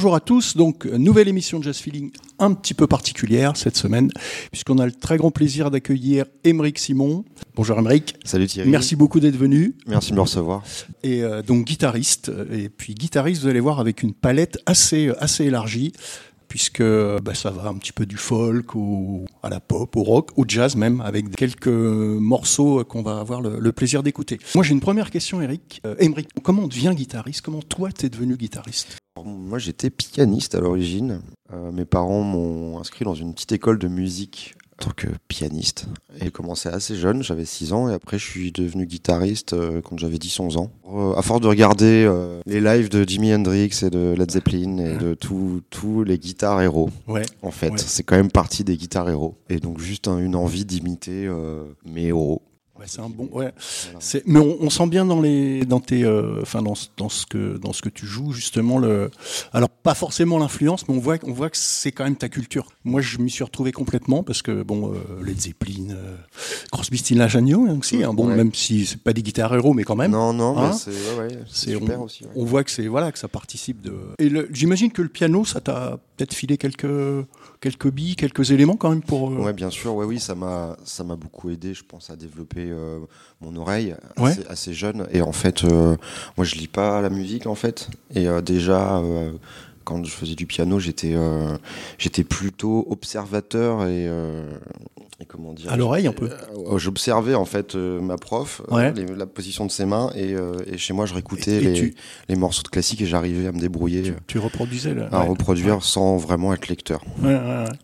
Bonjour à tous, donc nouvelle émission de Jazz Feeling un petit peu particulière cette semaine, puisqu'on a le très grand plaisir d'accueillir Émeric Simon. Bonjour Émeric. Salut Thierry. Merci beaucoup d'être venu. Merci de me recevoir. Et euh, donc guitariste, et puis guitariste, vous allez voir, avec une palette assez, assez élargie, puisque bah, ça va un petit peu du folk au, à la pop, au rock, au jazz même, avec quelques morceaux qu'on va avoir le, plaisir d'écouter. Moi j'ai une première question, Eric. Euh, comment on devient guitariste? Comment toi t'es devenu guitariste? Moi, j'étais pianiste à l'origine. Euh, mes parents m'ont inscrit dans une petite école de musique tant que pianiste. Et j'ai commencé assez jeune, j'avais 6 ans, et après je suis devenu guitariste euh, quand j'avais 10-11 ans. Euh, à force de regarder euh, les lives de Jimi Hendrix et de Led Zeppelin et de tous les guitares héros, Ouais. en fait, Ouais. c'est quand même partie des guitares héros. Et donc juste un- une envie d'imiter mes héros. Ouais, c'est un bon. Ouais. Voilà. Mais on, on sent bien dans les, dans tes, euh, enfin dans, ce- dans ce que, dans ce que tu joues justement le. Alors pas forcément l'influence, mais on voit, on voit que c'est quand même ta culture. Moi, je m'y suis retrouvé complètement parce que bon, euh, Led Zeppelin, euh, Crosby, Stills, Nash Young hein, aussi. hein, bon, Ouais. même si c'est pas des guitares héros, mais quand même. Non, non, Hein c'est ouais, aussi. On voit que c'est voilà que ça participe de. Et j'imagine que le piano, ça t'a peut-être filé quelques quelques billes, quelques éléments quand même pour. euh, Ouais, bien sûr, ouais, oui, ça m'a, ça m'a beaucoup aidé, je pense, à développer euh, mon oreille Ouais. assez, assez jeune. Et en fait, euh, moi, je lis pas la musique, en fait. Et déjà, quand je faisais du piano, j'étais, euh, j'étais plutôt observateur et, euh, et comment dire À l'oreille, un peu. Euh, J'observais en fait ma prof, Ouais. les- la position de ses mains, et, et chez moi, je réécoutais Et- les, tu- les morceaux de classique et j'arrivais à me débrouiller. Tu, tu reproduisais le. à ouais. reproduire sans vraiment être lecteur.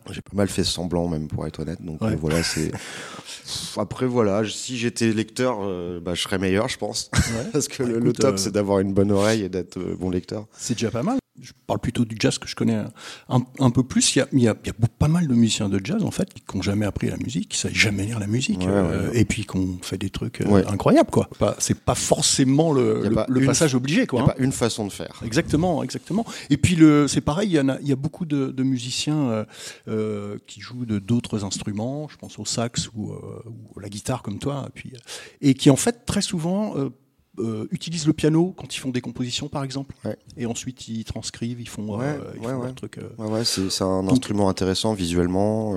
J'ai pas mal fait semblant même pour être honnête. Donc voilà, c'est. Après voilà, si j'étais lecteur, bah, je serais meilleur, je pense. Parce que Bah, le, top, c'est d'avoir une bonne oreille et d'être bon lecteur. C'est déjà pas mal. Je parle plutôt du jazz que je connais un, un peu plus. Il y, a, il, y a, il y a pas mal de musiciens de jazz en fait qui n'ont jamais appris la musique, qui savent jamais lire la musique, Ouais, euh, ouais. et puis qu'on fait des trucs euh, incroyables quoi. C'est pas forcément le, Il le- pas le une- passage obligé Il quoi. n'y hein. a pas une façon de faire. Exactement, exactement. Et puis le, c'est pareil, il y en a, il y a beaucoup de, de musiciens euh, euh, qui jouent de d'autres instruments. Je pense au sax ou, euh, ou à la guitare comme toi, et puis et qui en fait très souvent euh, euh, utilisent le piano quand ils font des compositions par exemple. Ouais. Et ensuite ils transcrivent, ils font, Ouais, euh, ils ouais, font leur truc. euh. C'est c'est un Donc- instrument intéressant visuellement.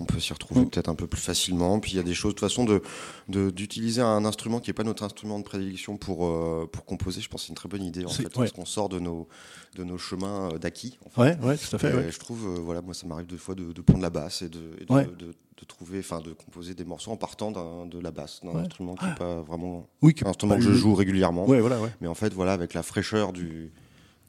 On peut s'y retrouver Mm. peut-être un peu plus facilement. Puis il y a des choses, de toute façon, de de- d'utiliser un instrument qui n'est pas notre instrument de prédilection pour, euh, pour composer, je pense que c'est une très bonne idée en fait, ouais. parce qu'on sort de nos, de nos chemins euh, d'acquis. en fait. Ouais, ouais, tout à fait. Et ouais. Je trouve, euh, voilà, moi ça m'arrive deux fois de, de prendre la basse et de, et de, trouver, enfin de composer des morceaux en partant de la basse, d'un Ouais. instrument qui n'est pas vraiment Oui, un instrument que je joue régulièrement. Ouais, voilà, ouais. Mais en fait, voilà, avec la fraîcheur du,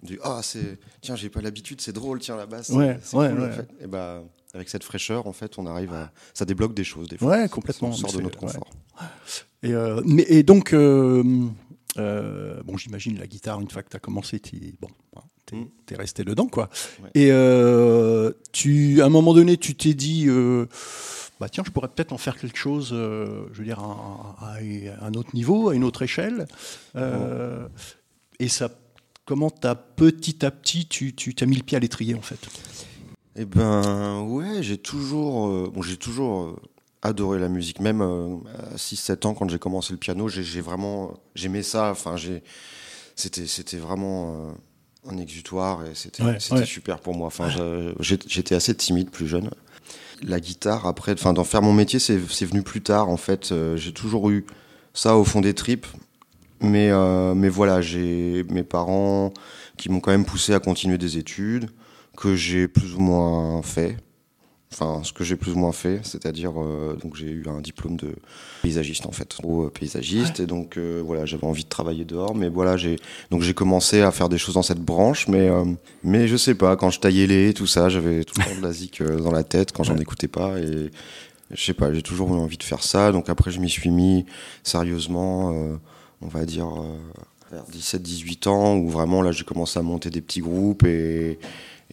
du ah c'est tiens j'ai pas l'habitude, c'est drôle, tiens la basse, Ouais, c'est ouais, cool, ouais. en fait. Et bah avec cette fraîcheur, en fait, on arrive à, ça débloque des choses des fois. Ouais, complètement. On sort de notre ouais. confort. Et, euh, mais, et donc, euh, euh, bon, j'imagine la guitare, une fois que tu as commencé, t'y- bon, hein, t'es Mm. resté dedans, quoi. Ouais. Et tu, à un moment donné, tu t'es dit, bah tiens, je pourrais peut-être en faire quelque chose, je veux dire, à, à- à un autre niveau, à une autre échelle. Et ça, comment t'as petit à petit, tu tu t'as mis le pied à l'étrier, en fait? Eh ben ouais, j'ai toujours, euh, bon, j'ai toujours euh, adoré la musique. Même euh, à 6-7 ans, quand j'ai commencé le piano, j'ai vraiment, j'aimais ça. Enfin, j'ai, c'était, c'était vraiment un exutoire et c'était, Ouais, c'était ouais. super pour moi. Enfin, j'étais assez timide plus jeune. La guitare, après, enfin, d'en faire mon métier, c'est c'est venu plus tard. En fait, j'ai toujours eu ça au fond des tripes. Mais, mais voilà, j'ai mes parents qui m'ont quand même poussé à continuer des études, que j'ai plus ou moins fait. enfin ce que j'ai plus ou moins fait, c'est-à-dire euh, donc j'ai eu un diplôme de paysagiste en fait, au paysagiste. Et donc euh, voilà j'avais envie de travailler dehors, mais voilà j'ai donc j'ai commencé à faire des choses dans cette branche, mais euh, mais je sais pas quand je taillais les tout ça j'avais tout le temps de la zik dans la tête quand j'en écoutais pas. Et je sais pas j'ai toujours eu envie de faire ça, donc après je m'y suis mis sérieusement, on va dire vers 17-18 ans où vraiment là j'ai commencé à monter des petits groupes et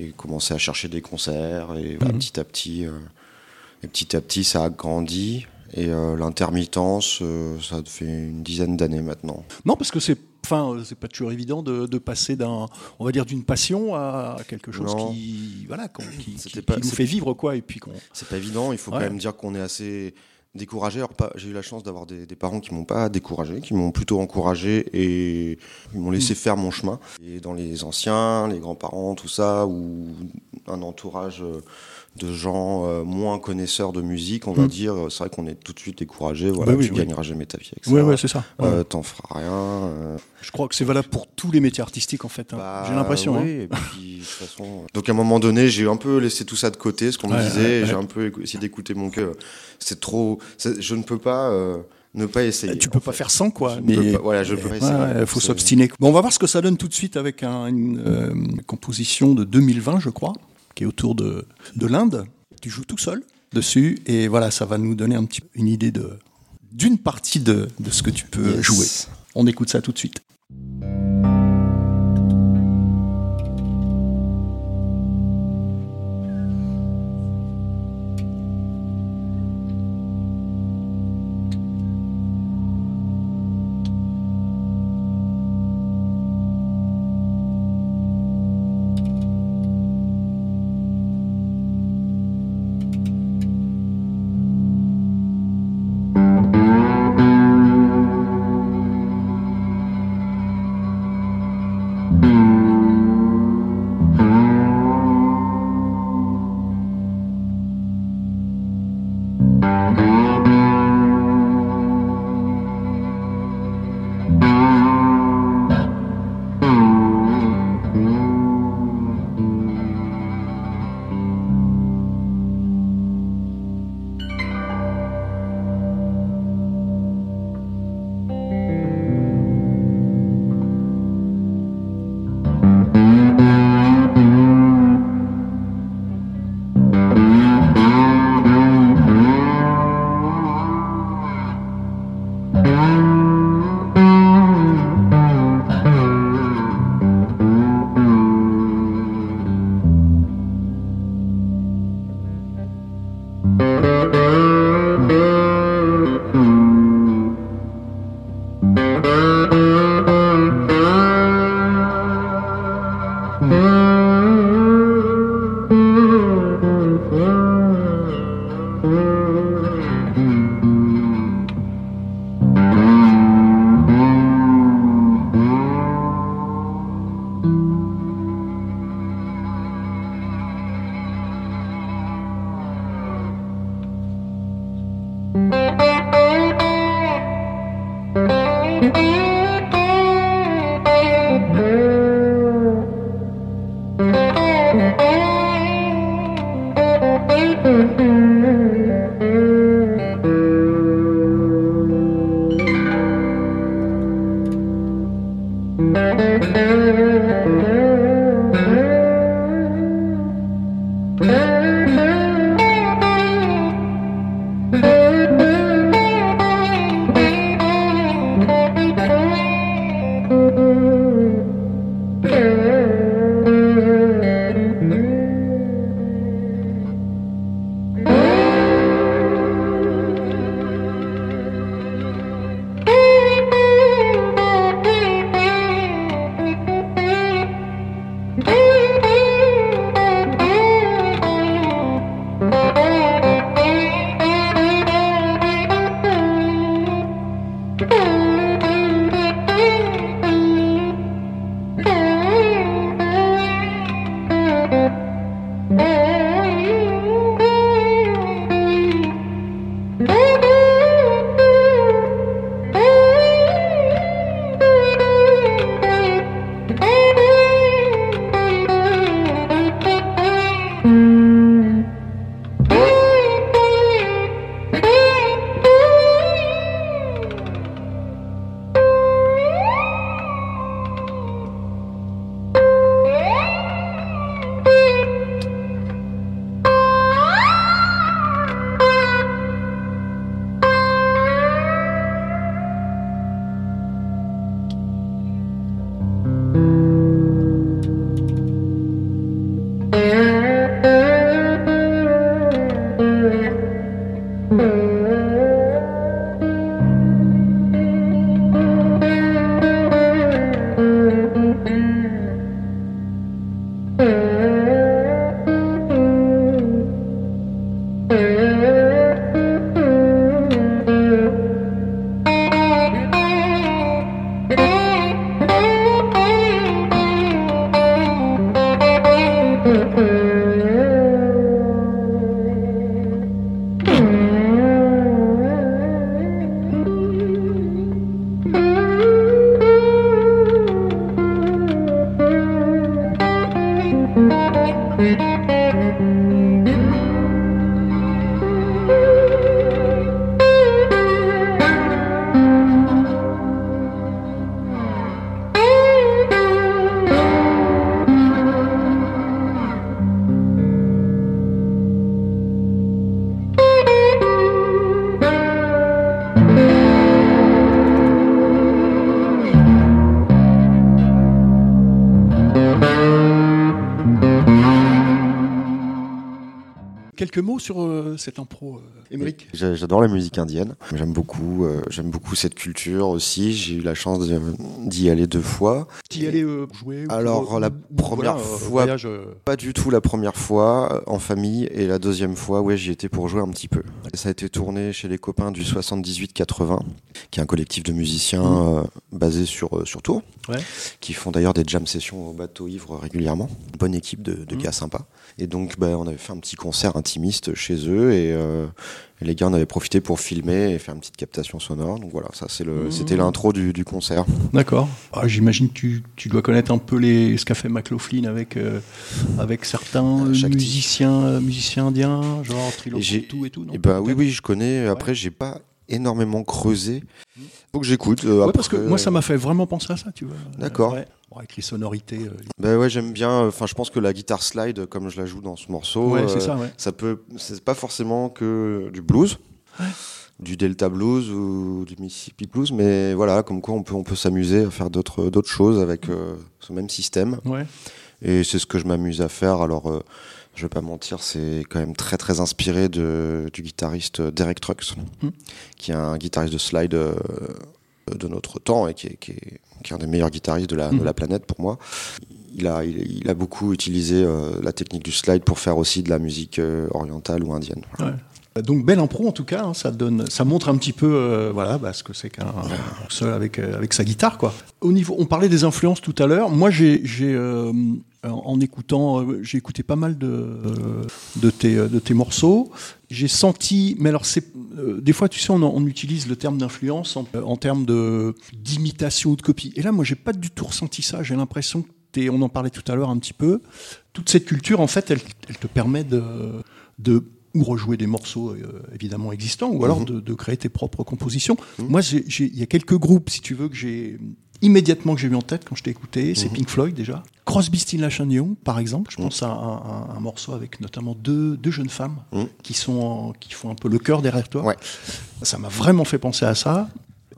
et commencer à chercher des concerts. Et mhm. petit à petit, euh, et petit à petit, ça a grandi. Et euh, l'intermittence, euh, ça fait une dizaine d'années maintenant. Non, parce que c'est enfin c'est pas toujours évident de, de passer d'un on va dire d'une passion à quelque chose qui voilà qui, qui, nous fait vivre quoi et puis c'est pas évident il faut quand même dire qu'on est assez découragé. Alors, j'ai eu la chance d'avoir des, parents qui m'ont pas découragé, qui m'ont plutôt encouragé et ils m'ont laissé faire mon chemin. Et dans les anciens, les grands-parents, tout ça, ou un entourage euh, de gens euh, moins connaisseurs de musique, on va mm. dire, c'est vrai qu'on est tout de suite découragé. Voilà, bah tu gagneras jamais ta vie avec ça. Oui, c'est ça. Euh, T'en feras rien. Je crois que c'est valable pour tous les métiers artistiques en fait. Hein. Bah, j'ai l'impression. Oui, hein. et puis, de toute façon. Donc à un moment donné, j'ai un peu laissé tout ça de côté, ce qu'on me disait. J'ai un peu essayé d'écouter mon cœur. C'est trop. Je ne peux pas. Euh, ne pas essayer. Tu peux pas faire sans quoi. mais voilà, je peux pas essayer. Il faut s'obstiner. Bon, on va voir ce que ça donne tout de suite avec une euh, composition de 2020, je crois, qui est autour de, de l'Inde. Tu joues tout seul dessus et voilà, ça va nous donner un petit, une idée de d'une partie de, de ce que tu peux jouer. On écoute ça tout de suite. together. Sur euh, cette impro, euh, Émeric? J'a- J'adore la musique indienne. J'aime beaucoup, euh, j'aime beaucoup cette culture aussi. J'ai eu la chance d'y aller deux fois. T'y allais euh, jouer ou- Alors, la première voilà, euh, fois- voyage, euh, Pas du tout la première fois euh, en famille et la deuxième fois, ouais, j'y étais pour jouer un petit peu. Et ça a été tourné chez les copains du 78-80, qui est un collectif de musiciens euh, basé sur, sur Tours, Ouais. qui font d'ailleurs des jam sessions au bateau ivre régulièrement. Une bonne équipe de, de Mhm. gars sympas. Et donc, bah, on avait fait un petit concert intimiste chez eux et, euh, et les gars en avaient profité pour filmer et faire une petite captation sonore. Donc voilà, ça c'est le, Mhm. c'était l'intro du, du concert. D'accord. Ah, J'imagine que tu, tu dois connaître un peu les, ce qu'a fait McLaughlin avec, euh, avec certains Euh, musiciens, musiciens indiens, genre Trilo Et et tout. non? Et bah oui, oui, je connais. Après, j'ai pas énormément creusé. Faut que j'écoute. euh, Ouais, après, parce que moi, ça m'a fait vraiment penser à ça, tu vois. D'accord. Euh, ouais. Bon, avec les sonorités. euh, Bah ouais, j'aime bien. Enfin, je pense que la guitare slide, comme je la joue dans ce morceau, ouais, euh, c'est ça, ouais. ça peut. C'est pas forcément que du blues, du Delta blues ou du Mississippi blues, mais voilà, comme quoi on peut on peut s'amuser à faire d'autres d'autres choses avec euh, ce même système. Ouais. Et c'est ce que je m'amuse à faire. Alors, euh, je vais pas mentir, c'est quand même très très inspiré de, du guitariste Derek Trucks, Hmm. qui est un guitariste de slide euh, de notre temps et qui est, qui est- qui est un des meilleurs guitaristes de la, Hmm. de la planète pour moi. Il a, il, il a beaucoup utilisé euh, la technique du slide pour faire aussi de la musique euh, orientale ou indienne. Voilà. Ouais. Donc belle impro en tout cas, hein, ça donne, ça montre un petit peu, euh, voilà, bah, ce que c'est qu'un un seul avec euh, avec sa guitare quoi. Au niveau, on parlait des influences tout à l'heure. Moi j'ai euh, en en écoutant, euh, j'ai écouté pas mal de euh, de tes euh, de tes morceaux. J'ai senti, mais alors c'est euh, des fois tu sais on, on utilise le terme d'influence en, en termes de d'imitation ou de copie. Et là moi j'ai pas du tout ressenti ça. J'ai l'impression que t'es, on en parlait tout à l'heure un petit peu. Toute cette culture en fait, elle, elle te permet de de ou rejouer des morceaux euh, évidemment existants, ou alors Mhm. de, de créer tes propres compositions. Mhm. Moi, il y a quelques groupes, si tu veux, que j'ai immédiatement que j'ai eu en tête quand je t'ai écouté. C'est Mhm. Pink Floyd déjà. Crosby, Stills Nash Young, par exemple. Je Mhm. pense à un, un- un morceau avec notamment deux, deux jeunes femmes Mhm. qui sont en- qui font un peu le cœur derrière toi. Ouais. Ça m'a vraiment fait penser à ça.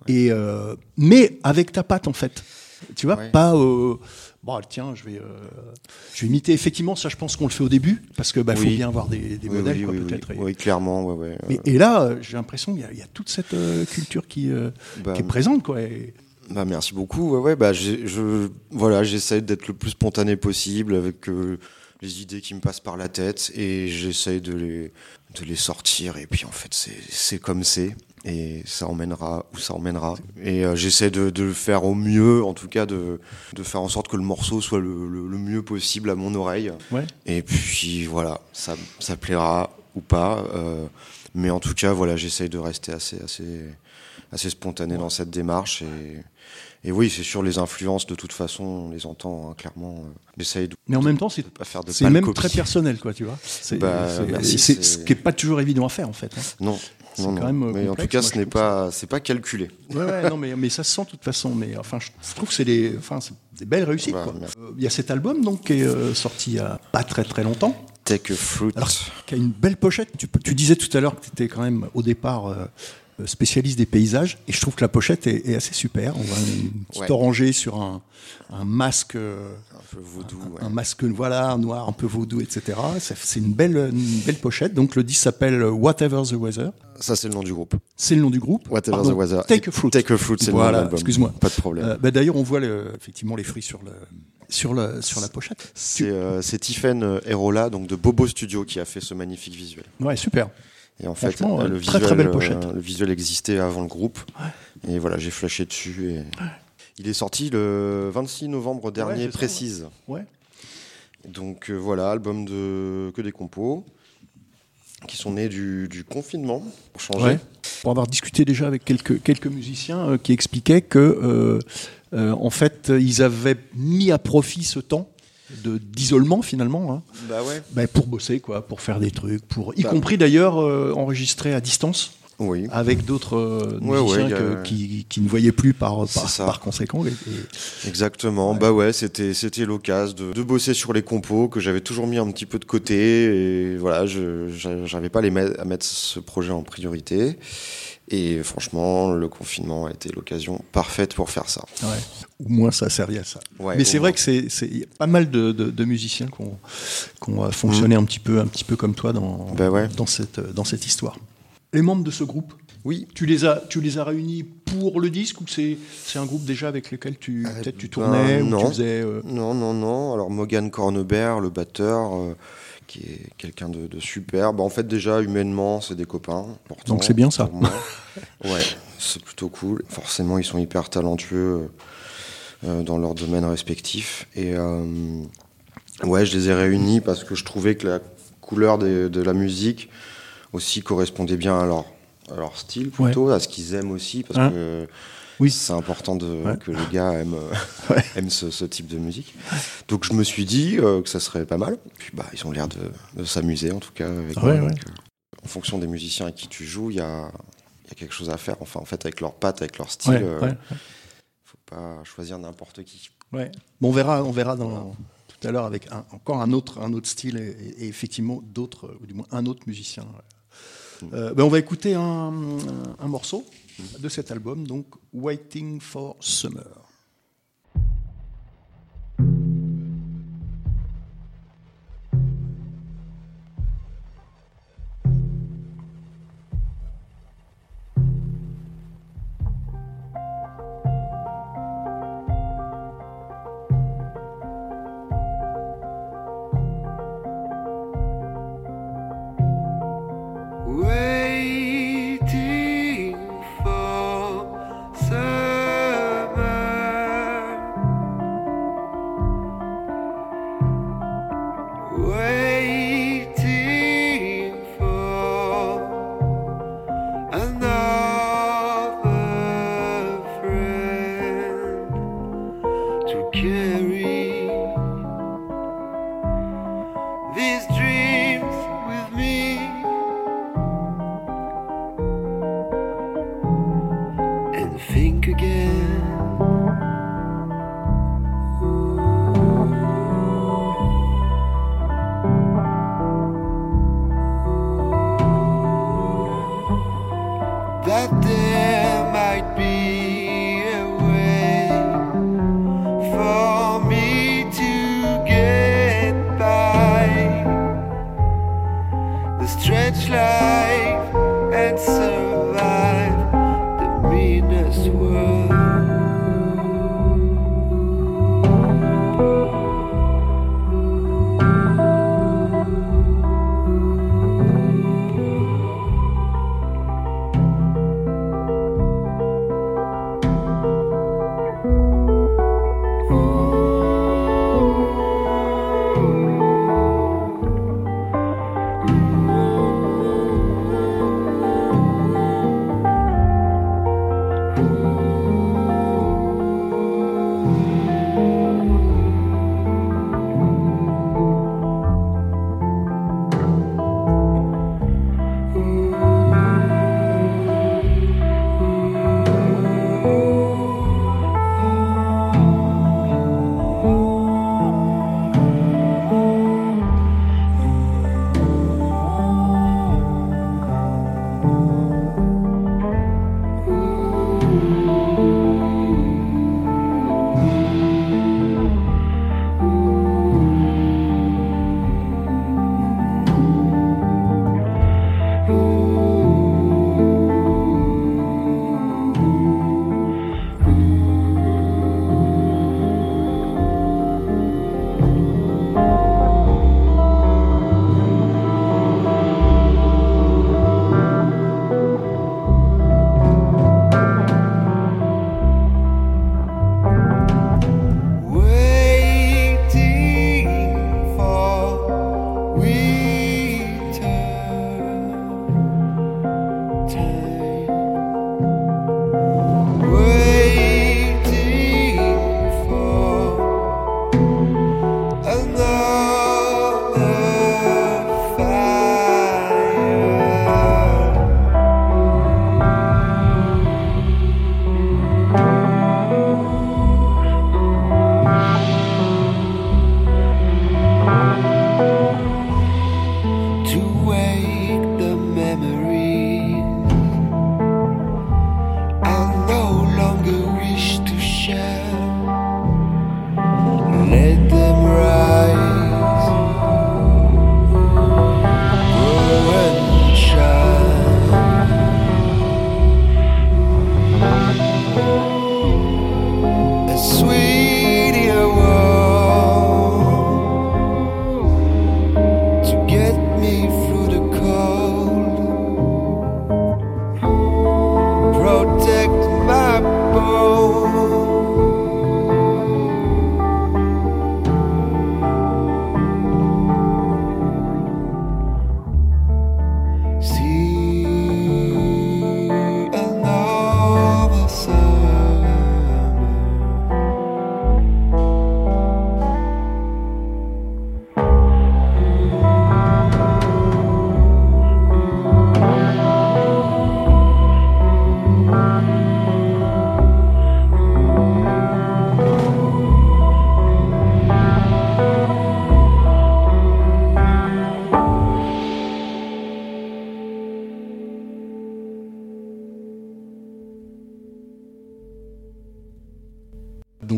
Et euh, mais avec ta patte en fait. Tu vois, Ouais. pas. euh, bon, tiens, je vais, euh, je vais imiter. Effectivement, ça, je pense qu'on le fait au début, parce que bah, faut Oui. bien avoir des, des Oui, modèles, oui, peut-être. Oui, clairement, ouais, ouais. et là, euh, j'ai l'impression qu'il y, a- il y a toute cette culture qui, Bah, qui est présente, quoi. Et- Bah, merci beaucoup. Ouais, ouais, bah, je, voilà, j'essaie d'être le plus spontané possible avec euh, les idées qui me passent par la tête et j'essaie de les, de les sortir. Et puis en fait, c'est c'est comme c'est. Et ça emmènera où ça emmènera. Et euh, j'essaie de, de le faire au mieux, en tout cas de, de faire en sorte que le morceau soit le, le- le mieux possible à mon oreille. Ouais. Et puis voilà, ça, ça plaira ou pas. euh, mais en tout cas, voilà, j'essaye de rester assez, assez, assez spontané dans cette démarche. Et, et oui, c'est sûr, les influences, de toute façon, on les entend hein, clairement. euh, de Mais en même temps, c'est même copie. très personnel, quoi, tu vois. C'est Bah, c'est- ce qui est pas toujours évident à faire, en fait. hein. Non, C'est non, quand non. même, euh, Mais en tout cas, ce n'est pas, c'est pas calculé. Ouais, ouais, non, mais, mais ça se sent de toute façon. Mais enfin, je, trouve que c'est des, enfin, des belles réussites. Bah. Euh, Il y a cet album donc qui est euh, sorti il y a pas très très longtemps, Take a fruit. Alors, qui a une belle pochette. Tu, disais tout à l'heure que tu étais quand même au départ euh, euh, spécialiste des paysages, et je trouve que la pochette est, est assez super. On voit une petite Ouais. orangée sur un, un masque. euh, un peu vaudou. un ouais. masque voilà noir un peu vaudou etc c'est une belle une belle pochette donc le disque s'appelle Whatever the Weather Ça, c'est le nom du groupe. c'est le nom du groupe Whatever Pardon, the weather. Take a Fruit Take a fruit, c'est le nom de l'album. excuse-moi. Pas de problème. Euh, bah, d'ailleurs on voit le- effectivement les fruits sur le sur le sur la pochette C'est euh, Tiffen Erola, donc de Bobo Studio, qui a fait ce magnifique visuel. ouais super Et en fait, euh, euh, le, très, visuel, très belle euh, pochette. le visuel existait avant le groupe. Et voilà, j'ai flashé dessus. Et... Il est sorti le 26 novembre dernier, précise. ouais Donc euh, voilà, album de que des compos qui sont nés du, du confinement, pour changer. Ouais. pour avoir discuté déjà avec quelques, quelques musiciens euh, qui expliquaient que, euh, en fait, ils avaient mis à profit ce temps d'isolement finalement hein, Bah ouais. ben, pour bosser, quoi, pour faire des trucs, pour, y Bah. compris d'ailleurs euh, enregistrer à distance Oui. avec d'autres euh, Ouais, musiciens ouais, a- qui, qui ne voyaient plus par, par, par conséquent. Et- et- Exactement. Bah ouais, c'était c'était l'occasion de, de bosser sur les compos que j'avais toujours mis un petit peu de côté et voilà, je j'avais pas les à mettre ce projet en priorité. Et franchement, le confinement a été l'occasion parfaite pour faire ça. Ouais. Au moins, ça a servi à ça. Ouais, Mais c'est vrai que c'est pas mal de, de- de musiciens qui ont, qui ont fonctionné un, petit peu, un petit peu comme toi dans, ouais. dans, cette, dans cette histoire. Les membres de ce groupe, Oui, tu les as, tu les as réunis pour le disque ou c'est c'est un groupe déjà avec lequel tu Euh, peut-être tu ben, tournais ou tu non. faisais euh, Non, non, non. Alors Morgan Cornebert, le batteur, euh, qui est quelqu'un de, de super. Bah, en fait, déjà, humainement, c'est des copains. pourtant, Donc c'est bien ça. ouais, c'est plutôt cool. Forcément, ils sont hyper talentueux euh, dans leur domaine respectif. Et euh, ouais, je les ai réunis parce que je trouvais que la couleur des- de la musique aussi correspondait bien à leur, à leur style, plutôt, à ce qu'ils aiment aussi. Parce Hein que Oui. c'est important de, Ouais. que les gars aiment, euh, Ouais. aiment ce, ce type de musique. Donc je me suis dit euh, que ça serait pas mal. Puis bah, ils ont l'air de, de s'amuser en tout cas. Avec Ouais, moi. ouais. Donc, euh, en fonction des musiciens avec qui tu joues, il y a, il y a quelque chose à faire. Enfin, en fait, avec leurs pattes, avec leur style, euh, ouais, faut pas choisir n'importe qui. ouais. Bon, on verra, on verra dans, tout à l'heure avec un- encore un autre, un autre style et, et effectivement d'autres, ou du moins un autre musicien. Euh, ben, on va écouter un, un morceau de cet album, donc Waiting for Summer.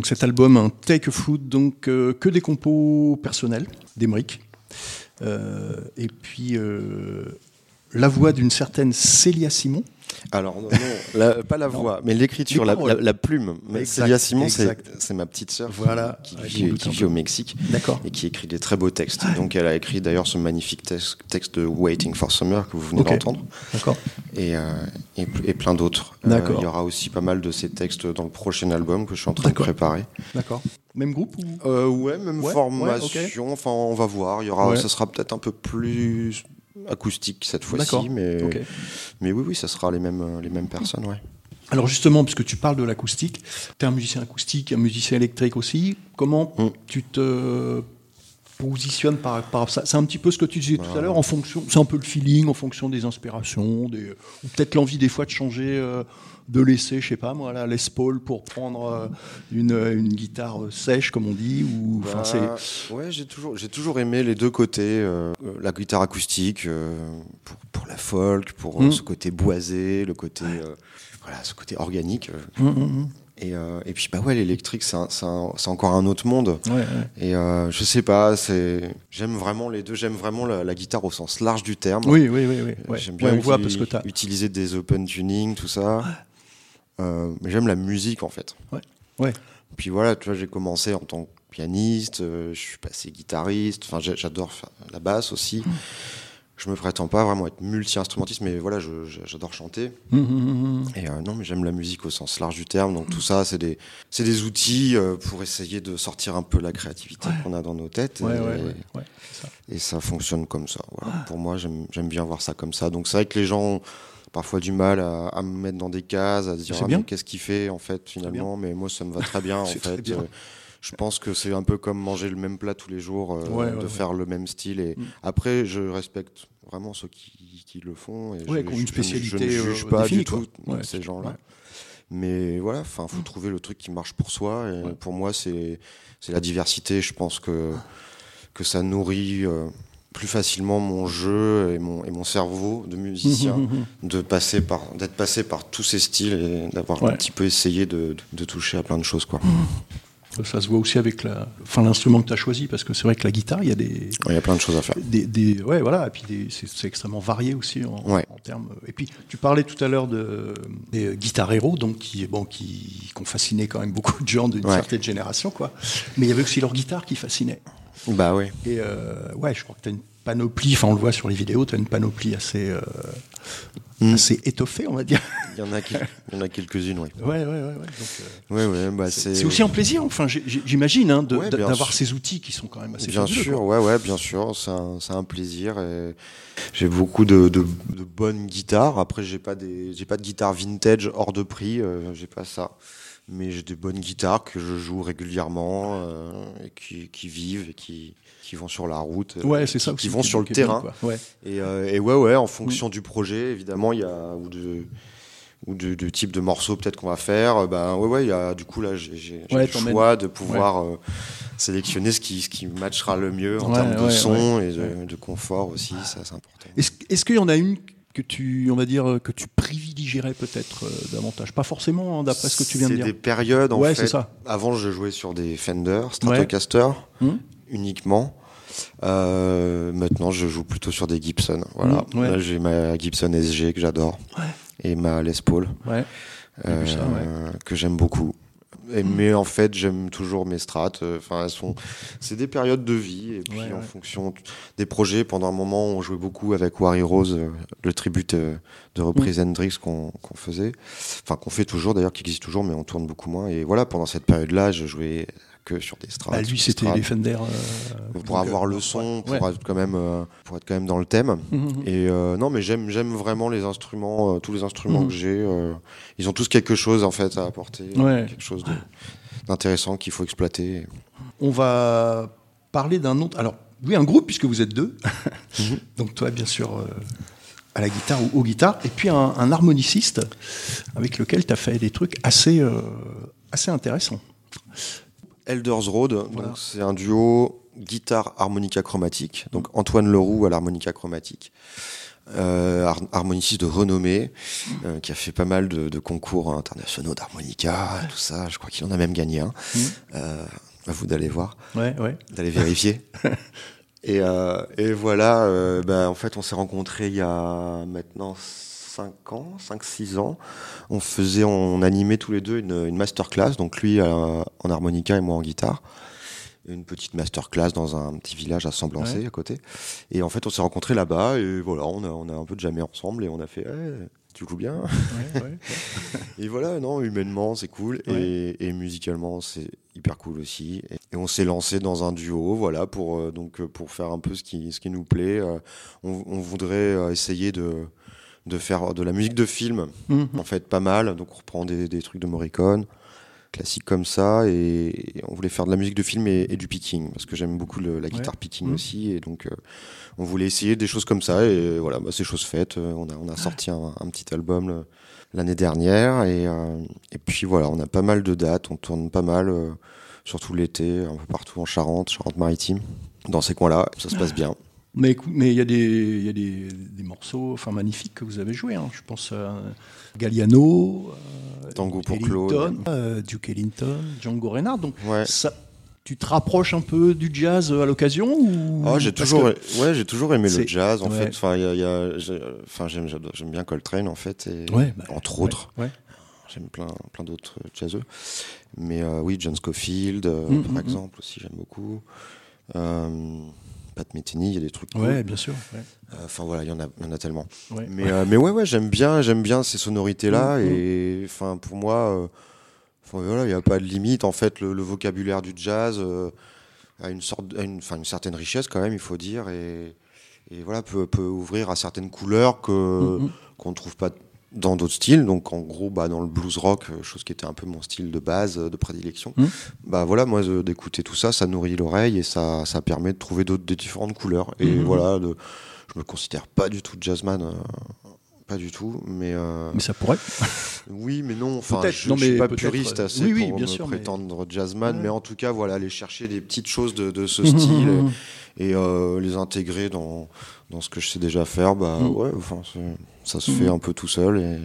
Cet album, un Take Fruit, donc euh, que des compos personnels d'Emeric. Euh, et puis euh, la voix d'une certaine Célia Simon. Alors, non, la- pas la voix, mais l'écriture, la, paroles. la- la plume. Célia Simon, c'est ma petite sœur qui- Voilà. qui, vit, qui au Mexique et qui écrit des très beaux textes. Donc, elle a écrit d'ailleurs ce magnifique texte, texte de Waiting for Summer que vous venez d'entendre D'accord. et, euh, et, pl- et plein d'autres. Euh. Il y aura aussi pas mal de ces textes dans le prochain album que je suis en train de préparer. D'accord. Même groupe ou? Euh, ouais, même Ouais, formation. Enfin, on va voir. Il y aura, Ouais. ça sera peut-être un peu plus acoustique cette fois-ci, mais mais oui, oui, ça sera les mêmes les mêmes personnes, ouais. Alors justement, puisque tu parles de l'acoustique, tu es un musicien acoustique, un musicien électrique aussi. Comment Mm. tu te positionnes par ça C'est un petit peu ce que tu disais tout à l'heure, en fonction, c'est un peu le feeling, en fonction des inspirations, des, ou peut-être l'envie des fois de changer, euh, de laisser, je sais pas moi, la Les Paul pour prendre euh, une, une guitare euh, sèche, comme on dit, ou Bah, c'est ouais, j'ai toujours, j'ai toujours aimé les deux côtés, euh, euh, la guitare acoustique euh, pour, pour la folk, pour euh, Mm. ce côté boisé, le côté, euh, voilà, ce côté organique. euh. Hum, hum. Et, euh, et puis bah ouais, l'électrique, c'est, encore un autre monde. Ouais, ouais. Et euh, je sais pas, c'est, j'aime vraiment les deux. J'aime vraiment la, la guitare au sens large du terme. Oui, oui, oui, oui. Euh, ouais. J'aime bien on voit parce que tu as utiliser des open tuning, tout ça. Euh, mais j'aime la musique en fait. Ouais. Ouais. Puis voilà, tu vois, j'ai commencé en tant que pianiste, je suis passé guitariste. Enfin, j'adore la basse aussi. Je me prétends pas vraiment être multi-instrumentiste, mais voilà, j'adore chanter. Hum, hum, hum. Et euh, non, mais j'aime la musique au sens large du terme. Donc tout ça, c'est des, des outils euh, pour essayer de sortir un peu la créativité qu'on a dans nos têtes. Ouais, et, ouais, ça. et ça fonctionne comme ça. Voilà. Pour moi, j'aime bien voir ça comme ça. Donc c'est vrai que les gens ont parfois du mal à, à me mettre dans des cases, à se dire ah, qu'est-ce qu'il fait en fait finalement? Mais moi, ça me va très bien en très fait. bien. Euh, je pense que c'est un peu comme manger le même plat tous les jours, euh, Ouais, de ouais. faire le même style. Et Mm. après, je respecte vraiment ceux qui, qui le font. Et je, qui ont une je- je ne- je spécialité, ne juge euh, pas définie, du tout ces gens-là. Mais voilà, enfin, faut trouver le truc qui marche pour soi. Et pour moi, c'est c'est la diversité. Je pense que que ça nourrit euh, plus facilement mon jeu et mon et mon cerveau de musicien de passer par d'être passé par tous ces styles et d'avoir Ouais. un petit peu essayé de, de, de toucher à plein de choses quoi. Ça se voit aussi avec la, enfin, l'instrument que tu as choisi, parce que c'est vrai que la guitare, il y a des, Il y a plein de choses à faire. des, des- ouais, voilà, et puis des- c'est, c'est extrêmement varié aussi en, Ouais. en termes. Et puis, tu parlais tout à l'heure de, des guitares héros, donc qui, bon, qui, qui ont fasciné quand même beaucoup de gens d'une Ouais. certaine génération, quoi. Mais il y avait aussi leur guitare qui fascinait. Bah oui. Et euh, ouais, je crois que tu as une panoplie, enfin, on le voit sur les vidéos, tu as une panoplie assez, euh, Mm. assez étoffée, on va dire. Il y en a a quelques-unes, oui. Ouais, ouais, ouais. ouais. Euh, Ouais, ouais, bah c'est, aussi un plaisir, enfin, j'imagine, hein, d'avoir ces outils qui sont quand même assez Bien sûr, quoi. ouais, ouais, bien sûr, c'est un, plaisir. J'ai beaucoup de, de, de bonnes guitares. Après, j'ai pas des, pas de guitare vintage hors de prix. euh, j'ai pas ça. Mais j'ai des bonnes guitares que je joue régulièrement euh, et qui, qui vivent et qui, qui vont sur la route. euh, Ouais, c'est ça qui, vont sur le est bien, terrain. quoi. Ouais. Et, euh, et ouais, ouais, en fonction du projet, évidemment, il y a ou de ou de type de morceau peut-être qu'on va faire. Ben ouais, ouais, il y a du coup là, j'ai Ouais, le choix de pouvoir euh, sélectionner ce qui ce qui matchera le mieux en Ouais, termes de son et de, de confort aussi. Ça, c'est important. Est-ce, est-ce qu'il y en a une que tu, on va dire, que tu privilégierais peut-être euh, davantage? Pas forcément, hein, d'après ce que tu viens de C'est dire. des périodes en fait. c'est ça. Avant, je jouais sur des Fender, Stratocaster Hum. Uniquement. Euh, maintenant, je joue plutôt sur des Gibson. Voilà. Mmh, ouais. Là, j'ai ma Gibson SG que j'adore et ma Les Paul. Ouais. Ça, euh, que j'aime beaucoup. Et, Mais en fait, j'aime toujours mes strates. Enfin, elles sont. C'est des périodes de vie et puis en fonction des projets. Pendant un moment, on jouait beaucoup avec Wary Rose, le tribute euh, de reprise Mm. Hendrix qu'on qu'on faisait, enfin qu'on fait toujours d'ailleurs, qui existe toujours, mais on tourne beaucoup moins. Et voilà, pendant cette période-là, je jouais que sur des strates. Bah, lui, c'était les Fender. euh, pour avoir euh, le son, pour ouais. être quand même, euh, pour être quand même dans le thème. Mhm. Et euh, non, mais j'aime vraiment les instruments, tous les instruments Mhm. que j'ai. ils ont tous quelque chose en fait à apporter, Ouais. quelque chose d'intéressant qu'il faut exploiter. On va parler d'un autre. Alors, oui, un groupe, puisque vous êtes deux. Mhm. Donc, toi, bien sûr, à la guitare ou aux guitares. Et puis, un, un harmoniciste avec lequel tu as fait des trucs assez, euh, assez intéressants. Elders Road, Voilà. donc c'est un duo guitare harmonica chromatique. Donc Antoine Leroux à l'harmonica chromatique, euh, har- harmoniciste de renommée, euh, qui a fait pas mal de, de concours internationaux d'harmonica, tout ça. Je crois qu'il en a même gagné un. Mhm. Euh, à vous d'aller voir, Ouais, ouais. d'aller vérifier. et, et voilà, ben, en fait, on s'est rencontrés il y a maintenant 5 ans, 5-6 ans. On faisait, on animait tous les deux une, une masterclass, donc lui euh, en harmonica et moi en guitare. Une petite masterclass dans un petit village à Semblancé Ouais. à côté. Et en fait, on s'est rencontrés là-bas et voilà, on a, on a un peu jamais ensemble et on a fait, tu joues bien? ouais, ouais. Et voilà, non, humainement, c'est cool. Et, et musicalement, c'est hyper cool aussi. Et, on s'est lancé dans un duo, voilà, pour, euh, donc, euh, pour faire un peu ce qui, ce qui nous plaît. On, on voudrait essayer de, de faire de la musique de film, Mhm. en fait, pas mal. Donc, on reprend des, des trucs de Morricone, classiques comme ça. Et, et on voulait faire de la musique de film et, et du picking, parce que j'aime beaucoup le- la guitare picking Mhm. aussi. Et donc, euh, on voulait essayer des choses comme ça. Et voilà, bah, c'est chose faite. Euh, On a, on a sorti un, un petit album l'année dernière. Et, euh, et puis voilà, on a pas mal de dates. On tourne pas mal, euh, surtout l'été, un peu partout en Charente, Charente-Maritime. Dans ces coins-là, ça se passe bien. Mais il y a des, il y a des, des morceaux, enfin magnifiques que vous avez joués. hein. Je pense à Galliano, euh, Tango pour Ellington, Claude. euh, Duke Ellington, Django Reinhardt. Donc Ouais. ça, tu te rapproches un peu du jazz à l'occasion ou Ah, j'ai toujours, que- ouais, j'ai toujours aimé le jazz en ouais. fait. Enfin, il y a, il y a- j'ai- enfin, j'aime, bien Coltrane en fait, et Ouais, bah, entre autres. J'aime plein, plein d'autres jazzeux. Mais euh, oui, John Scofield, euh, Mm, par mm, exemple, aussi, j'aime beaucoup. Euh, Pat Metheny, il y a des trucs cool. Ouais, bien sûr. ouais. Euh, Enfin voilà, il y en a, y en a tellement. Ouais. Mais, euh, mais ouais, ouais, j'aime bien, j'aime bien ces sonorités-là. Mm, mm. Et enfin, pour moi, euh, voilà, il n'y a pas de limite. En fait, le, le vocabulaire du jazz a une sorte, a une, certaine richesse quand même, il faut dire, et, et voilà, peut, peut ouvrir à certaines couleurs que mm. qu'on ne trouve pas dans d'autres styles. Donc en gros, bah, dans le blues rock, euh, chose qui était un peu mon style de base, euh, de prédilection. Mm. Bah voilà, moi euh, d'écouter tout ça, ça nourrit l'oreille et ça, ça permet de trouver d'autres, des différentes couleurs. Et Mhm. voilà, de, je me considère pas du tout jazzman. euh, pas du tout, mais, euh, Mais ça pourrait. oui, mais non. Enfin, je, je suis pas puriste assez oui, oui, pour bien me sûr, mais- prétendre jazzman, Ouais. mais en tout cas, voilà, aller chercher des petites choses de, de ce style et, et, euh, les intégrer dans, dans ce que je sais déjà faire, bah Mhm. ouais, enfin, c'est- ça se fait un peu tout seul. Et...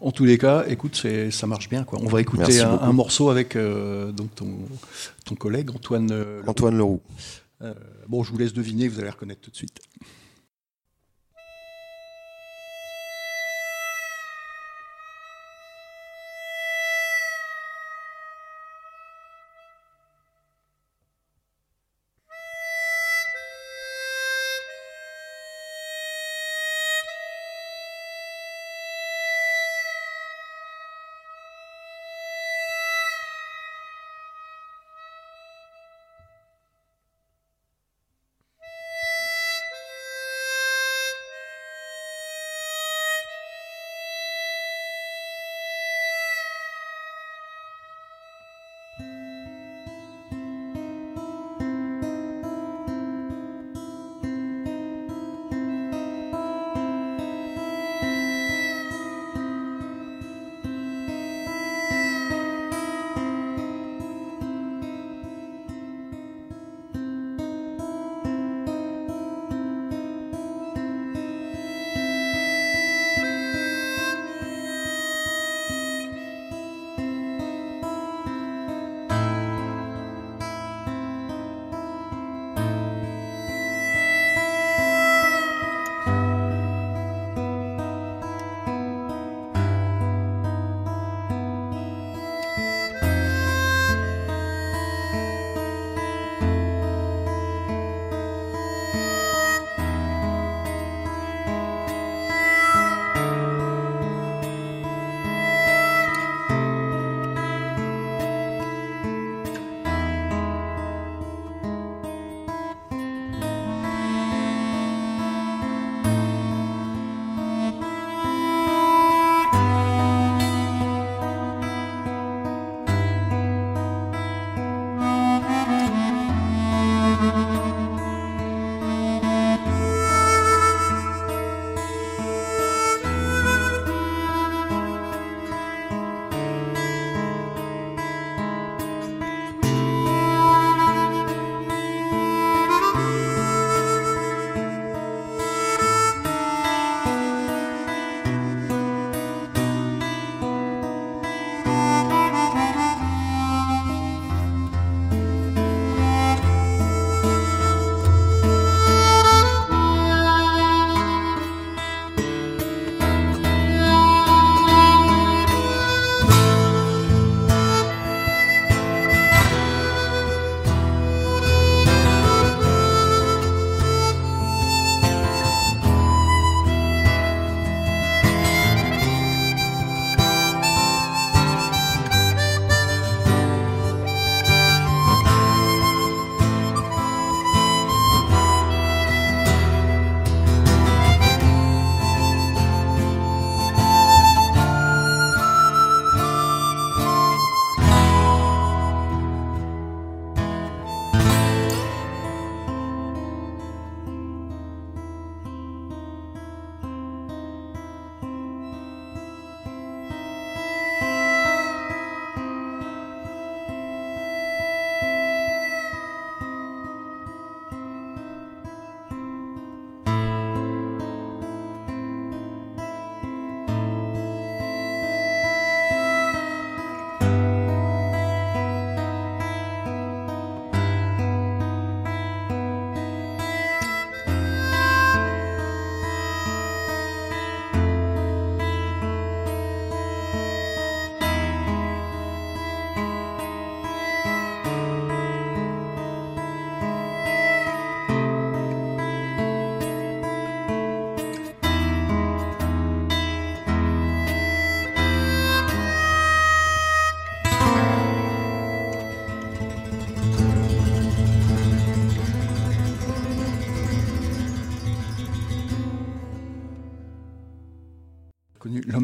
En tous les cas, écoute, ça marche bien. Quoi. On va écouter un, morceau avec euh, donc ton, ton collègue Antoine. Leroux. Antoine Leroux. Euh, bon, je vous laisse deviner, vous allez reconnaître tout de suite.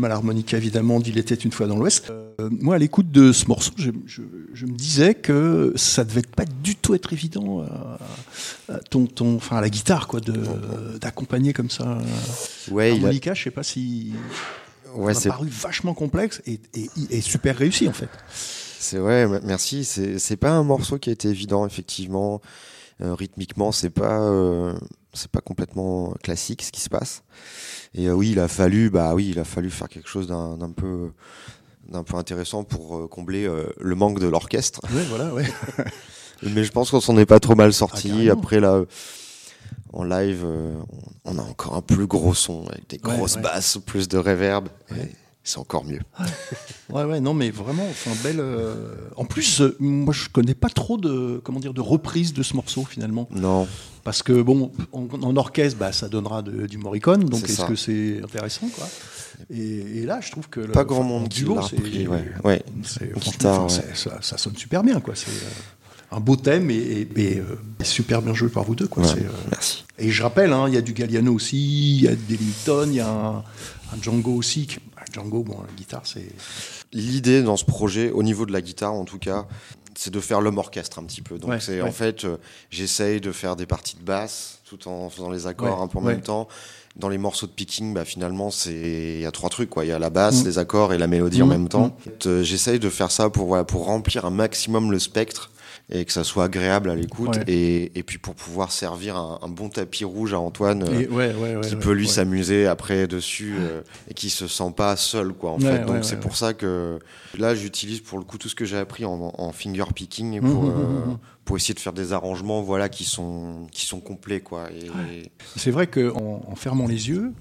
À l'harmonica, évidemment, d'Il était une fois dans l'Ouest. Euh, moi, à l'écoute de ce morceau, je, je- je me disais que ça devait pas du tout être évident euh, à ton, ton, enfin, à la guitare, quoi, d'accompagner comme ça. Ouais, il a- l'harmonica, je sais pas si. ouais, ça c'est m'a paru vachement complexe et, et, et super réussi, en fait. C'est ouais, m- merci. C'est c'est pas un morceau qui a été évident effectivement. Euh, rythmiquement, c'est pas euh, c'est pas complètement classique ce qui se passe. Et euh, oui, il a fallu bah oui, il a fallu faire quelque chose d'un peu d'un peu intéressant pour euh, combler euh, le manque de l'orchestre. Ouais, voilà, ouais. Mais je pense qu'on s'en est pas trop mal sorti. Ah, carrément. Après là, en live, on on a encore un plus gros son avec des grosses ouais. basses, plus de reverb. et. C'est encore mieux. Ouais, ouais, non, mais vraiment, enfin, belle. euh, En plus, euh, moi, je connais pas trop de, comment dire, de reprises de ce morceau finalement, Non, parce que bon, en, en orchestre, bah, ça donnera de- du Morricone, donc est-ce que c'est intéressant, quoi? Et, et là, je trouve que le- pas grand monde duo, c'est-. Ouais. ouais. guitare, ouais. ça, ça sonne super bien, quoi. C'est euh, un beau thème et, et- et, euh, super bien joué par vous deux, quoi. Ouais, Merci. Et je rappelle, hein, il y a du Galliano aussi, il y a d'Ellington, il y a un, un Django aussi. qui- Django, bon, la guitare, c'est. L'idée dans ce projet, au niveau de la guitare en tout cas, c'est de faire l'homme orchestre un petit peu. Donc Ouais, c'est ouais. en fait, euh, j'essaye de faire des parties de basse tout en faisant les accords Ouais, un peu en même temps. Dans les morceaux de picking, bah, finalement, c'est il y a trois trucs quoi. Il y a la basse, Mm. les accords et la mélodie en Mm, même temps. Euh, J'essaye de faire ça pour voilà pour remplir un maximum le spectre et que ça soit agréable à l'écoute Ouais. et, et puis pour pouvoir servir un, un bon tapis rouge à Antoine. euh, Et- ouais, ouais, ouais, qui peut lui s'amuser après dessus euh, et qui se sent pas seul quoi en fait donc c'est pour ça que là j'utilise pour le coup tout ce que j'ai appris en, en finger picking et pour Mhm, euh, mhm. pour essayer de faire des arrangements voilà qui sont qui sont complets quoi et, C'est vrai qu'en en fermant les yeux,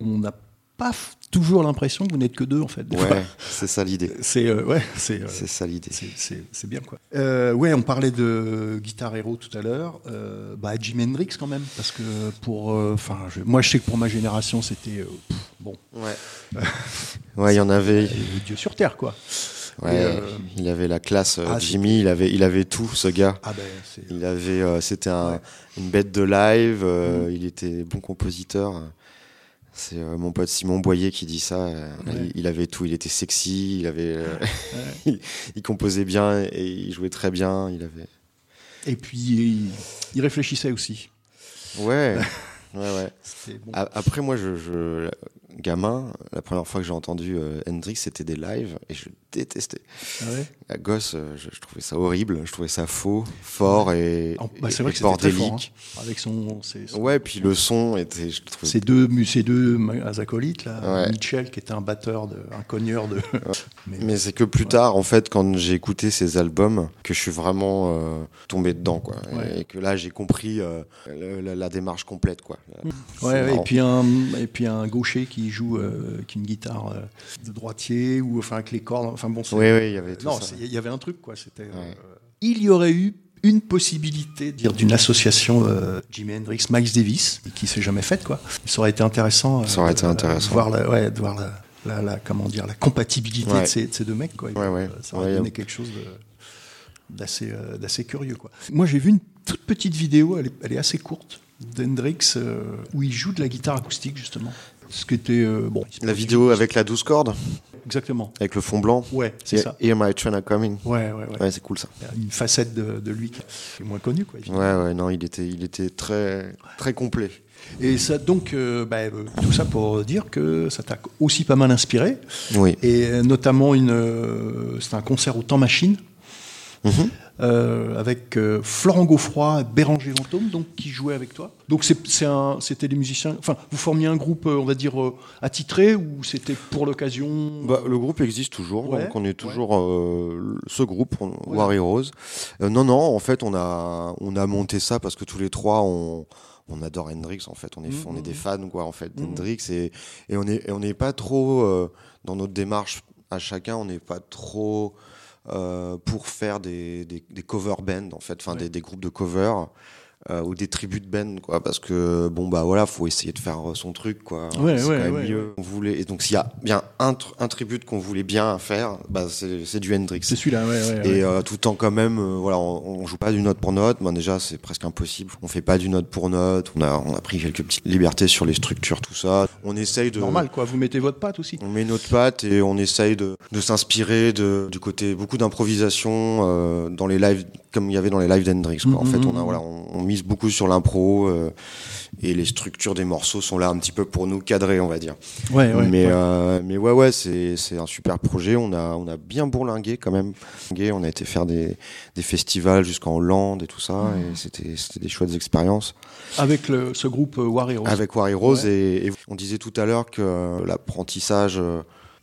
on- n'a pas toujours l'impression que vous n'êtes que deux, en fait. ouais c'est ça l'idée C'est euh, ouais, c'est euh, c'est ça l'idée c'est- c'est- c'est bien quoi. Euh, ouais, on parlait de Guitar Hero tout à l'heure. Euh, bah, Jimi Hendrix quand même, parce que pour, euh, enfin, je- moi je sais que pour ma génération c'était euh, bon, ouais ouais il y en avait euh, Dieu sur terre quoi. ouais euh, il avait la classe ah, Jimmy il avait il avait tout ce gars Ah ben c'est Il avait, euh, c'était un- Ouais. une bête de live. euh, Mhm. Il était bon compositeur. C'est euh, mon pote Simon Boyer qui dit ça. euh, Ouais. il, il avait tout. Il était sexy. Il avait, euh, il, il composait bien et il jouait très bien. Il avait. Et puis il, il réfléchissait aussi. Ouais. ouais, ouais. C'était bon. A- Après, moi, je, je- gamin, la première fois que j'ai entendu Hendrix, c'était des lives et je détestais. Ah ouais À gosse, euh, je, je trouvais ça horrible. Je trouvais ça faux, fort et, En- bah, et- c'est vrai et que fort, bordélique. hein, avec son, ses- son- Ouais, puis le son était, je trouvais Ces deux, ces deux acolytes, là, Ouais. Mitchell qui était un batteur, de, un cogneur de. Mais- Mais c'est que plus tard, en fait, quand j'ai écouté ces albums, que je suis vraiment euh, tombé dedans, quoi. Et que là, j'ai compris euh, la, la démarche complète, quoi. Ouais, et puis un et puis un gaucher qui joue euh, qui une guitare de droitier ou enfin avec les cordes. Enfin bon, Oui, oui, il y avait tout non, ça. c'est- il y avait un truc quoi. C'était. euh, Ouais. il y aurait eu une possibilité dire d'une association euh, Jimi Hendrix, Miles Davis, qui s'est jamais faite quoi. Ça aurait été intéressant. euh, Ça aurait été de- intéressant. De voir la, ouais, de voir la, la- la- comment dire la compatibilité Ouais. de, ces, de ces deux mecs quoi. Ouais, ouais. Ça aurait Ouais, donné quelque chose d'assez euh, d'assez curieux quoi. Moi j'ai vu une toute petite vidéo, elle est, elle est assez courte, d'Hendrix euh, où il joue de la guitare acoustique justement. Ce qui était euh, bon. La vidéo avec la douze cordes, Exactement. avec le fond blanc. Ouais, c'est ça. Hear My Train Coming. Ouais, ouais, ouais. Ouais, c'est cool ça. Une facette de, de lui qui est moins connue quoi. évidemment. Ouais, ouais, non, il était, il était très, très complet. Et ça donc euh, bah, euh, tout ça pour dire que ça t'a aussi pas mal inspiré Oui. et euh, notamment une euh, c'était un concert au temps machine. Mhm. Euh, avec euh, Florent Gaufroy et Béranger Vantôme, donc qui jouaient avec toi. Donc c'était des musiciens. Enfin, vous formiez un groupe, euh, on va dire attitré, ou c'était pour l'occasion? Bah, le groupe existe toujours, Ouais, donc on est toujours euh, ce groupe, on- War Heroes. Euh, non, non, en fait, on a, on a monté ça parce que tous les trois, on, on adore Hendrix. En fait, on est, Mhm, on est des mhm. fans, quoi, en fait, Mhm. d'Hendrix, et, et on est, et on n'est pas trop dans notre démarche à chacun, on n'est pas trop pour faire des, des, des cover bands, en fait, enfin des, des groupes de cover. Euh, ou des tribus de band quoi parce que bon bah voilà faut essayer de faire son truc quoi Ouais, c'est ouais, quand même ouais, mieux on voulait et donc s'il y a bien un, tr- un tribute qu'on voulait bien faire bah c'est du Hendrix C'est celui-là, ouais, ouais. ouais. et euh, tout en quand même euh, voilà on, on joue pas du note pour note ben déjà c'est presque impossible on fait pas du note pour note on a on a pris quelques petites libertés sur les structures tout ça on essaye de Normal, quoi. Vous mettez votre patte aussi. on met notre patte et on essaye de, de s'inspirer de, du côté beaucoup d'improvisation euh, dans les lives comme il y avait dans les lives d'Hendrix. quoi. En Mhm, fait, on a mhm. voilà, on, on mise beaucoup sur l'impro euh, et les structures des morceaux sont là un petit peu pour nous cadrer, on va dire. Ouais, ouais. mais ouais. euh, mais ouais ouais, c'est c'est un super projet. On a on a bien bourlingué quand même. On a été faire des des festivals jusqu'en Hollande et tout ça Mhm. et c'était c'était des chouettes expériences Avec le, ce groupe euh, War Heroes. avec War Heroes et, et on disait tout à l'heure que l'apprentissage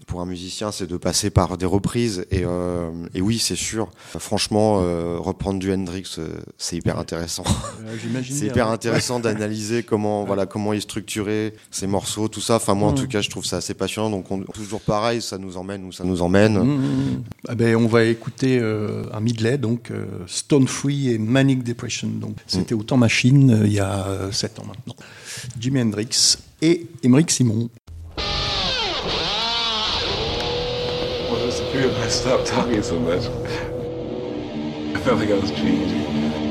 pour un musicien c'est de passer par des reprises. Et, euh, et oui c'est sûr. Franchement euh, reprendre du Hendrix euh, c'est hyper intéressant. C'est hyper intéressant d'analyser comment voilà comment il est structuré ses morceaux tout ça. Enfin moi en tout cas je trouve ça assez passionnant. Donc on, toujours pareil ça nous emmène où ça nous emmène. Mmh, mmh. Ah ben, on va écouter euh, un medley, donc Stone Free et Manic Depression. Donc, c'était autant machine il y a 7 ans maintenant. Jimi Hendrix et Émeric Simon. I stopped talking so much. I felt like I was changing.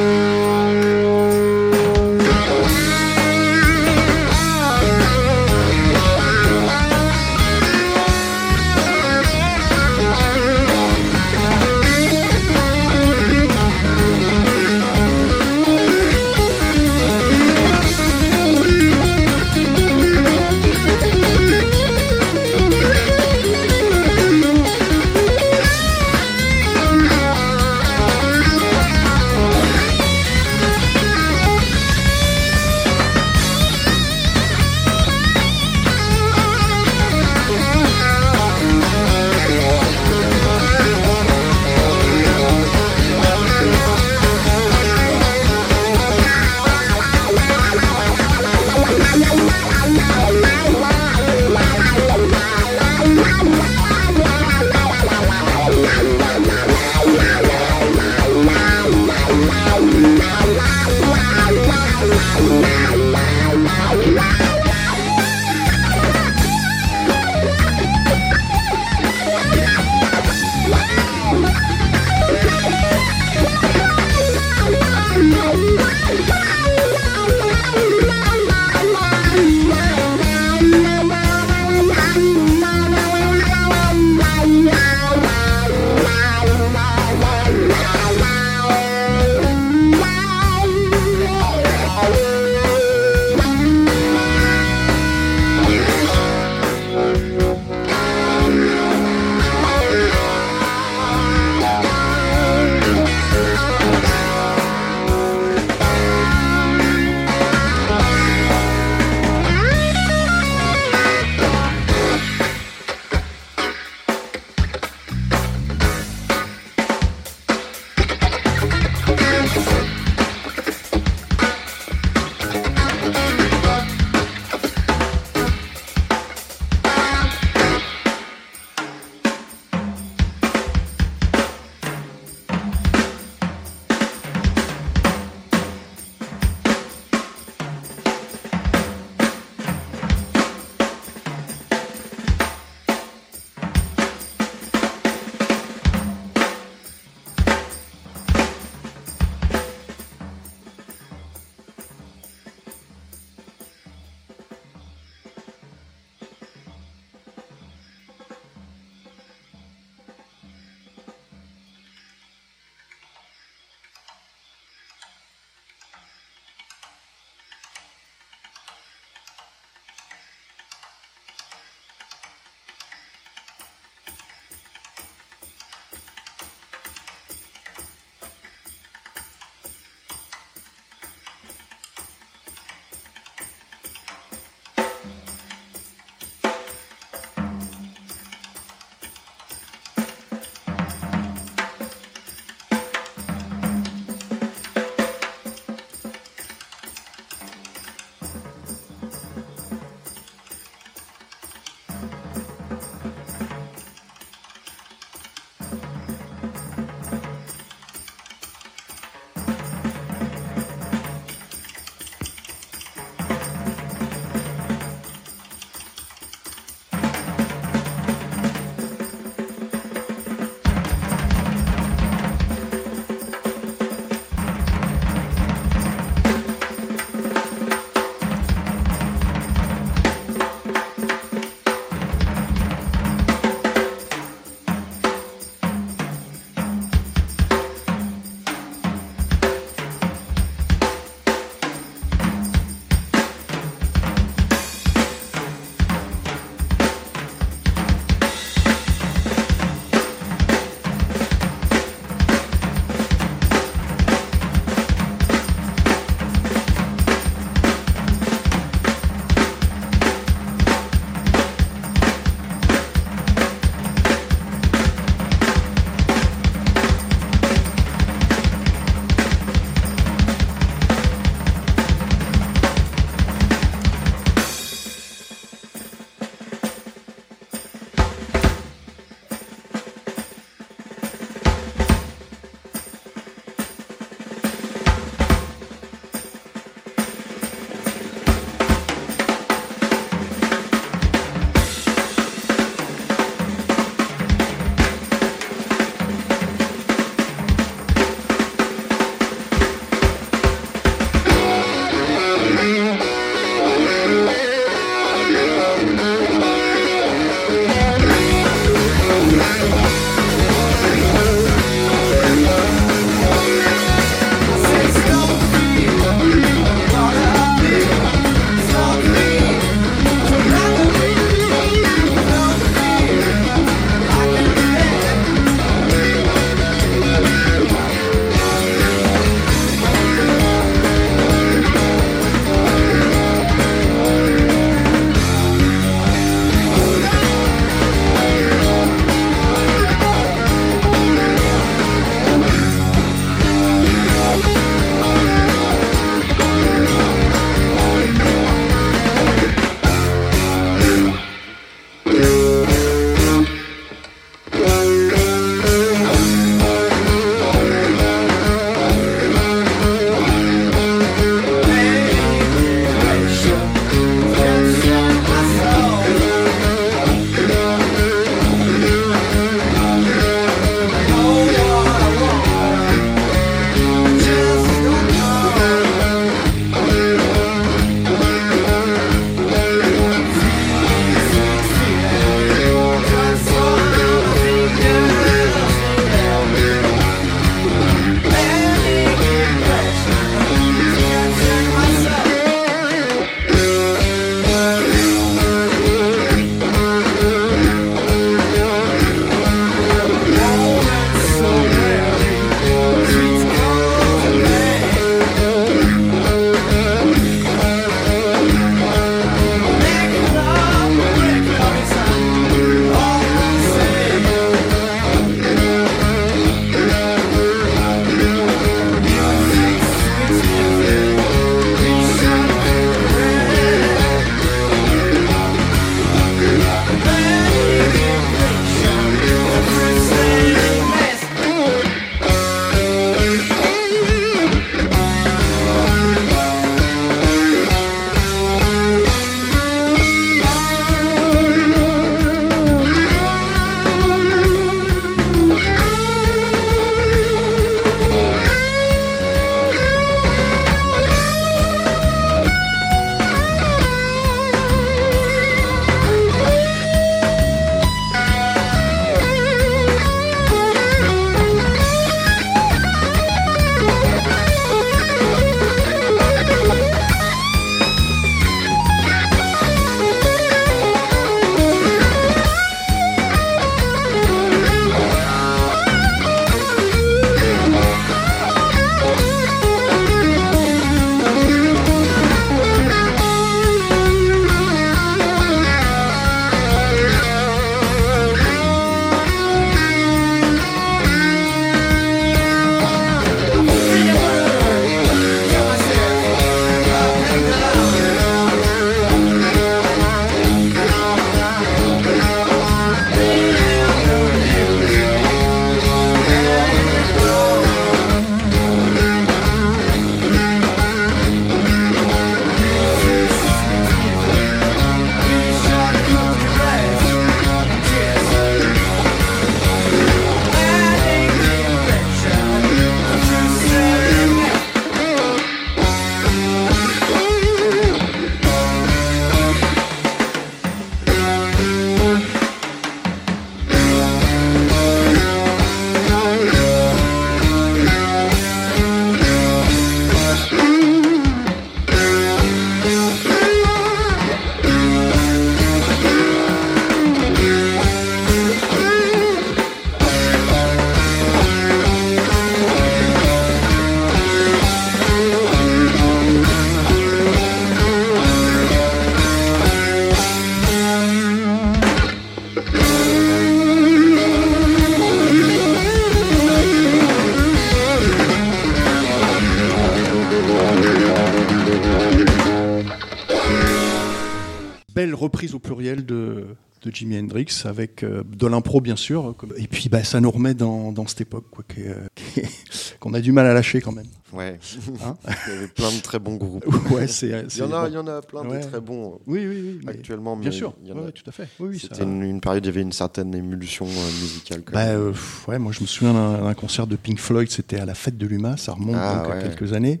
Jimi Hendrix avec euh, de l'impro bien sûr. Et puis bah, ça nous remet dans, dans cette époque quoi, euh, qu'on a du mal à lâcher quand même. Ouais. Hein Il y avait plein de très bons groupes. ouais, c'est, Il y en a, bon. il y en a plein Ouais. de très bons euh, Oui, oui, oui. mais- actuellement. bien mais sûr, il y en a- Ouais, tout à fait. Oui, oui, ça- C'était une, une période, il y avait une certaine émulsion euh, musicale. quand Bah, euh, ouais, moi je me souviens d'un concert de Pink Floyd, c'était à la fête de l'UMA, ça remonte Ah, donc à ouais. quelques années.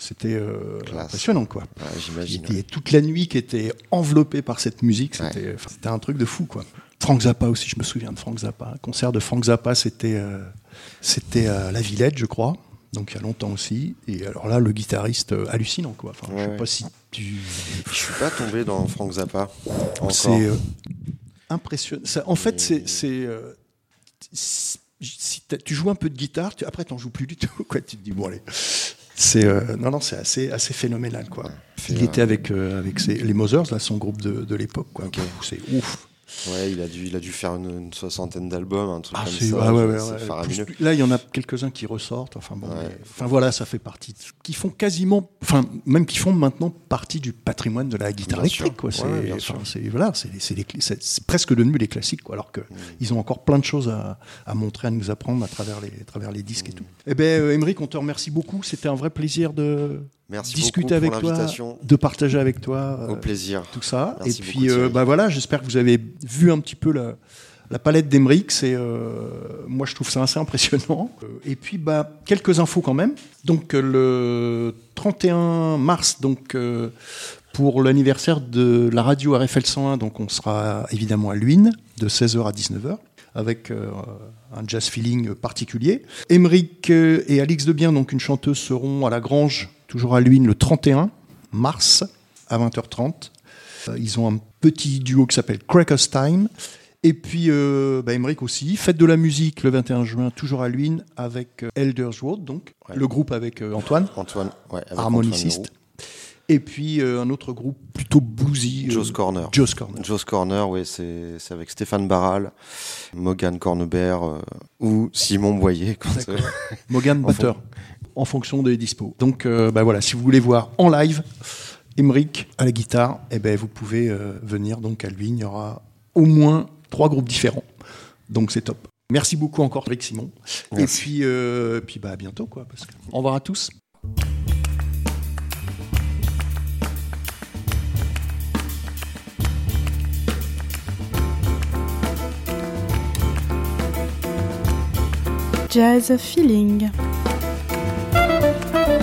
C'était euh, impressionnant quoi. Ouais, J'imagine. était toute la nuit qui était enveloppée par cette musique, c'était c'était un truc de fou quoi. Frank Zappa aussi, je me souviens de Frank Zappa. Un concert de Frank Zappa, c'était euh, c'était à la Villette, je crois. Donc il y a longtemps aussi. Et alors là, le guitariste euh, hallucinant quoi. Enfin, je sais pas si tu. Je suis pas tombé dans Frank Zappa. Encore. C'est impressionnant. Ça- en fait, c'est. c'est, si tu joues un peu de guitare, tu, après, tu n'en joues plus du tout. Quoi. Tu te dis, bon, allez. C'est, euh, non, non, c'est assez, assez phénoménal. Quoi. Il était avec, euh, avec ses- les Mothers, là, son groupe de, de l'époque. Quoi. Ok. Pff, C'est ouf. Ouais, il a dû, il a dû faire une, une soixantaine d'albums, un truc Ah, comme ça. ah ouais, ouais. Plus- Là, il y en a quelques-uns qui ressortent. Enfin, bon, enfin voilà, ça fait partie. de- qui font quasiment. Enfin, même qui font maintenant partie du patrimoine de la guitare Bien électrique. Quoi. C'est, voilà, c'est, presque devenu les classiques. Quoi, alors que Mm. ils ont encore plein de choses à, à montrer, à nous apprendre à travers les, à travers les disques et Mm. tout. Eh ben, euh, Émeric, on te remercie beaucoup. C'était un vrai plaisir de Merci discuter avec pour toi, de partager avec toi. Au euh, plaisir. tout ça. Merci et puis, euh, bah voilà, j'espère que vous avez vu un petit peu la, la palette d'Emeric. C'est, euh, moi, je trouve ça assez impressionnant. Euh, Et puis, bah, quelques infos quand même. Donc, le 31 mars, donc. euh, pour l'anniversaire de la radio RFL 101, donc on sera évidemment à Luynes de 16h à 19h avec euh, un jazz feeling particulier. Emeric euh, et Alix Debien, donc une chanteuse, seront à la Grange, toujours à Luynes, le 31 mars à 20h30. Euh, Ils ont un petit duo qui s'appelle Crackers Time. Et puis, euh, bah, Emmerich aussi, fête de la musique le 21 juin, toujours à Luynes, avec euh, Elders Road, donc Ouais. le groupe avec euh, Antoine, Antoine, ouais, avec harmoniciste. Antoine Et puis un autre groupe plutôt bluesy. Joe's Corner. Joe's Corner. Joe's Corner, ouais, c'est avec Stéphane Barral, Morgan Cornebert ou Simon Boyer. Quand, Morgan Batteur, en fonction des dispos. Donc euh, bah voilà, si vous voulez voir en live Emeric à la guitare, eh ben, vous pouvez euh, venir donc à lui. Il y aura au moins trois groupes différents. Donc c'est top. Merci beaucoup encore, Eric Simon. Merci. Et puis, euh, puis bah, à bientôt. Quoi, parce que... Au revoir à tous. Jazz Feeling.